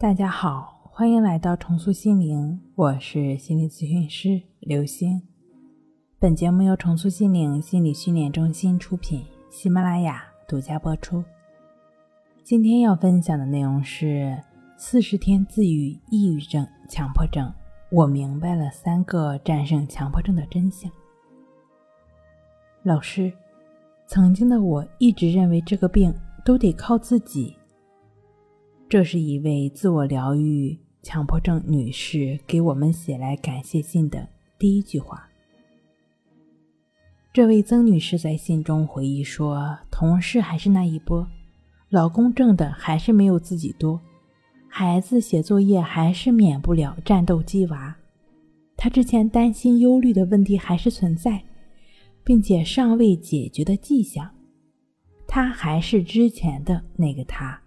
大家好，欢迎来到重塑心灵，我是心理咨询师刘星。本节目由重塑心灵心理训练中心出品，喜马拉雅独家播出。今天要分享的内容是四十天自愈抑郁症、强迫症。我明白了三个战胜强迫症的真相。老师，曾经的我一直认为这个病都得靠自己。这是一位自我疗愈强迫症女士给我们写来感谢信的第一句话。这位曾女士在信中回忆说：“同事还是那一波，老公挣的还是没有自己多，孩子写作业还是免不了战斗机娃，她之前担心忧虑的问题还是存在，并且尚未解决的迹象。她还是之前的那个她。”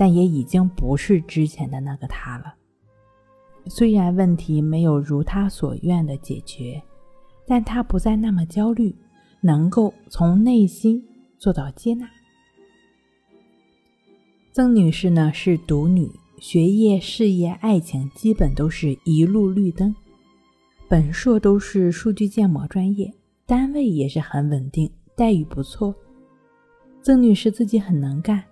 但也已经不是之前的那个他了。虽然问题没有如他所愿的解决，但他不再那么焦虑，能够从内心做到接纳。曾女士呢是独女，学业、事业、爱情基本都是一路绿灯，本硕都是数据建模专业，单位也是很稳定，待遇不错。曾女士自己很能干。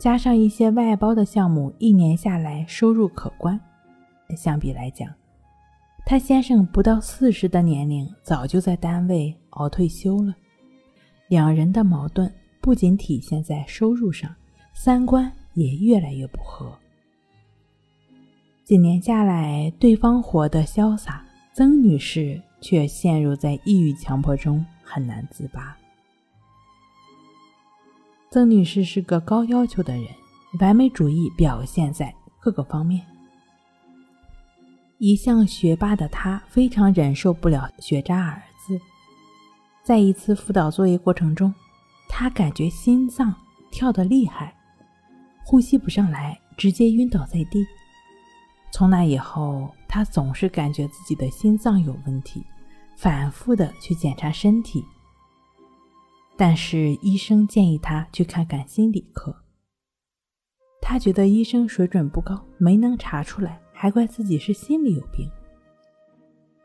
加上一些外包的项目，一年下来收入可观。相比来讲，他先生不到四十的年龄，早就在单位熬退休了。两人的矛盾不仅体现在收入上，三观也越来越不合。几年下来，对方活得潇洒，曾女士却陷入在抑郁强迫中，很难自拔。曾女士是个高要求的人，完美主义表现在各个方面。一向学霸的她非常忍受不了学渣儿子。在一次辅导作业过程中，她感觉心脏跳得厉害，呼吸不上来，直接晕倒在地。从那以后，她总是感觉自己的心脏有问题，反复的去检查身体。但是医生建议他去看看心理科。他觉得医生水准不高，没能查出来，还怪自己是心里有病。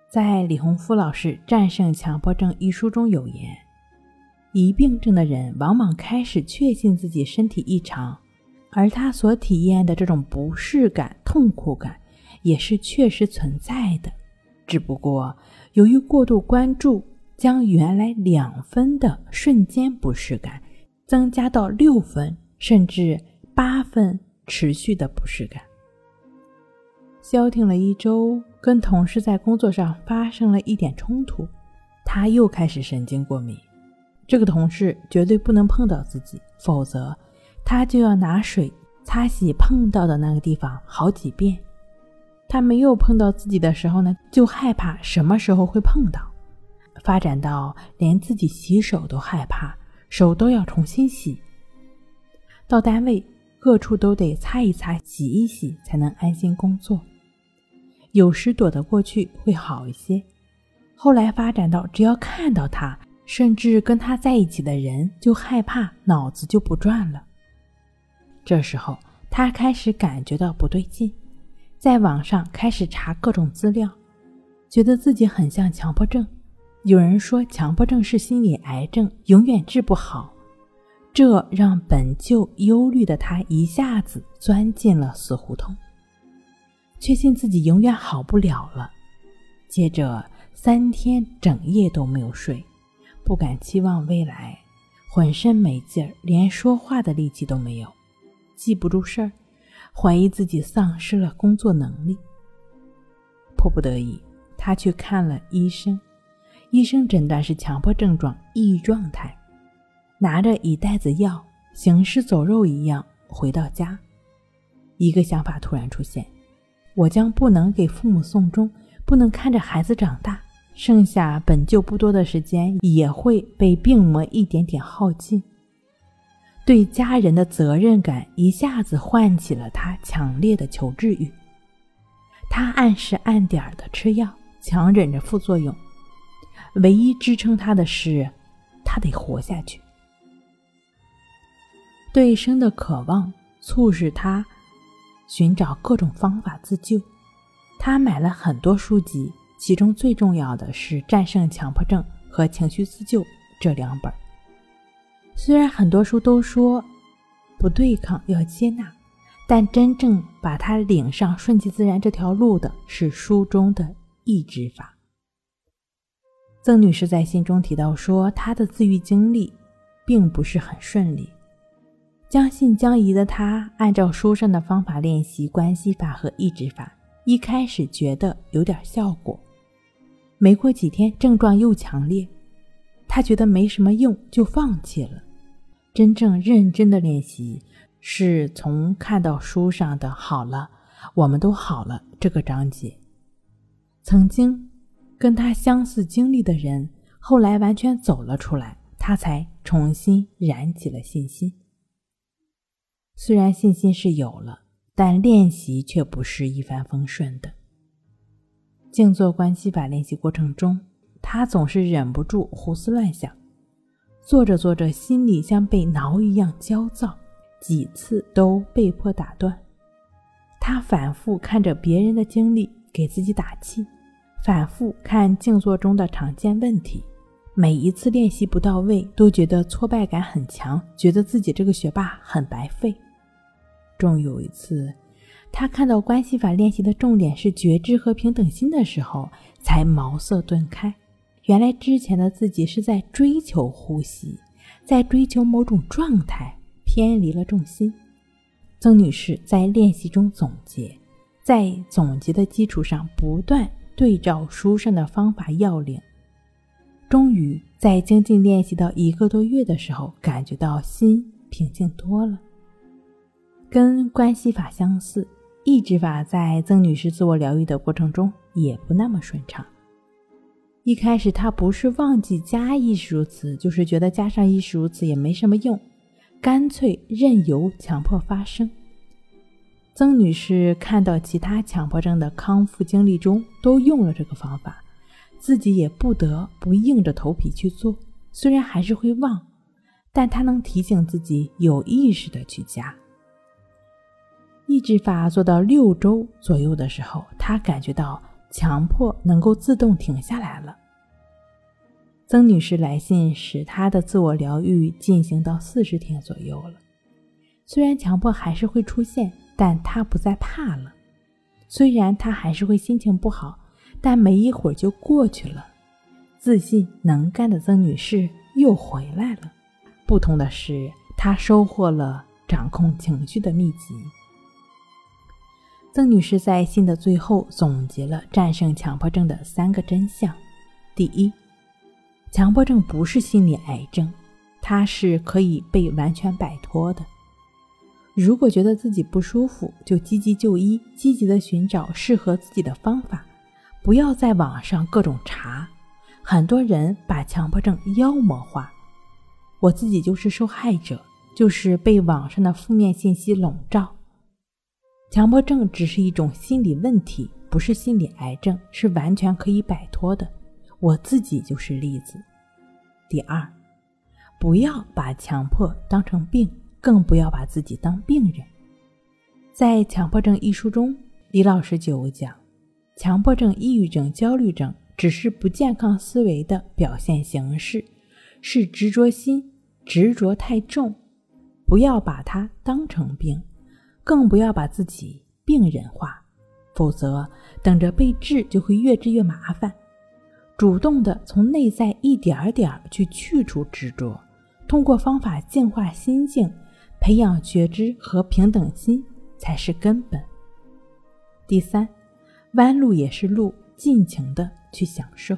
在李洪福老师《战胜强迫症》一书中有言：疑病症的人往往开始确信自己身体异常，而他所体验的这种不适感、痛苦感也是确实存在的，只不过由于过度关注。将原来两分的瞬间不适感增加到六分甚至八分持续的不适感。消停了一周，跟同事在工作上发生了一点冲突，他又开始神经过敏。这个同事绝对不能碰到自己，否则他就要拿水擦洗碰到的那个地方好几遍。他没有碰到自己的时候呢，就害怕什么时候会碰到。发展到连自己洗手都害怕，手都要重新洗。到单位各处都得擦一擦、洗一洗，才能安心工作。有时躲得过去会好一些，后来发展到只要看到他，甚至跟他在一起的人，就害怕，脑子就不转了。这时候他开始感觉到不对劲，在网上开始查各种资料，觉得自己很像强迫症。有人说强迫症是心理癌症，永远治不好，这让本就忧虑的他一下子钻进了死胡同，确信自己永远好不了了。接着三天整夜都没有睡，不敢期望未来，浑身没劲儿，连说话的力气都没有，记不住事儿，怀疑自己丧失了工作能力。迫不得已，他去看了医生。医生诊断是强迫症状、抑郁状态，拿着一袋子药，行尸走肉一样回到家。一个想法突然出现：我将不能给父母送终，不能看着孩子长大，剩下本就不多的时间也会被病魔一点点耗尽。对家人的责任感一下子唤起了他强烈的求治欲。他按时按点的吃药，强忍着副作用。唯一支撑他的是，他得活下去。对生的渴望促使他寻找各种方法自救。他买了很多书籍，其中最重要的是《战胜强迫症》和《情绪自救》这两本。虽然很多书都说不对抗要接纳，但真正把他领上顺其自然这条路的是书中的抑制法。曾女士在信中提到说，她的自愈经历并不是很顺利。将信将疑的她，按照书上的方法练习关系法和抑制法。一开始觉得有点效果，没过几天症状又强烈，她觉得没什么用，就放弃了。真正认真的练习，是从看到书上的“好了，我们都好了”这个章节，曾经。跟他相似经历的人，后来完全走了出来，他才重新燃起了信心。虽然信心是有了，但练习却不是一帆风顺的。静坐观息法练习过程中，他总是忍不住胡思乱想，做着做着，心里像被挠一样焦躁，几次都被迫打断。他反复看着别人的经历，给自己打气。反复看静坐中的常见问题，每一次练习不到位，都觉得挫败感很强，觉得自己这个学霸很白费。终有一次，他看到关系法练习的重点是觉知和平等心的时候，才茅塞顿开。原来之前的自己是在追求呼吸，在追求某种状态，偏离了重心。曾女士在练习中总结，在总结的基础上不断。对照书上的方法要领，终于在精进练习到一个多月的时候，感觉到心平静多了。跟关系法相似，意志法在曾女士自我疗愈的过程中也不那么顺畅。一开始她不是忘记加意识如此，就是觉得加上意识如此也没什么用，干脆任由强迫发生。曾女士看到其他强迫症的康复经历中都用了这个方法，自己也不得不硬着头皮去做。虽然还是会忘，但她能提醒自己有意识的去加。抑制法做到六周左右的时候，她感觉到强迫能够自动停下来了。曾女士来信使她的自我疗愈进行到四十天左右了，虽然强迫还是会出现。但他不再怕了，虽然他还是会心情不好，但没一会儿就过去了。自信能干的曾女士又回来了。不同的是，她收获了掌控情绪的秘籍。曾女士在信的最后总结了战胜强迫症的三个真相：第一，强迫症不是心理癌症，它是可以被完全摆脱的。如果觉得自己不舒服，就积极就医，积极的寻找适合自己的方法，不要在网上各种查。很多人把强迫症妖魔化，我自己就是受害者，就是被网上的负面信息笼罩。强迫症只是一种心理问题，不是心理癌症，是完全可以摆脱的。我自己就是例子。第二，不要把强迫当成病。更不要把自己当病人。在《强迫症》一书中，李老师就讲，强迫症、抑郁症、焦虑症只是不健康思维的表现形式，是执着心执着太重，不要把它当成病，更不要把自己病人化，否则等着被治就会越治越麻烦。主动的从内在一点点儿去去除执着，通过方法净化心境。培养觉知和平等心才是根本。第三，弯路也是路，尽情的去享受。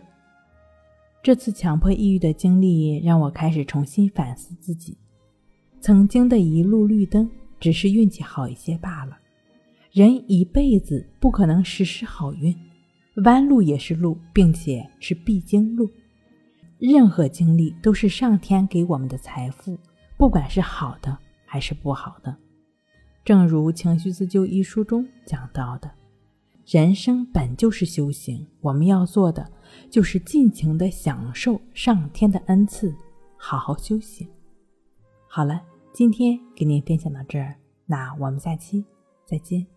这次强迫抑郁的经历让我开始重新反思自己，曾经的一路绿灯只是运气好一些罢了。人一辈子不可能时时好运，弯路也是路，并且是必经路。任何经历都是上天给我们的财富，不管是好的。还是不好的。正如《情绪自救》一书中讲到的，人生本就是修行，我们要做的就是尽情的享受上天的恩赐，好好修行。好了，今天给您分享到这儿，那我们下期再见。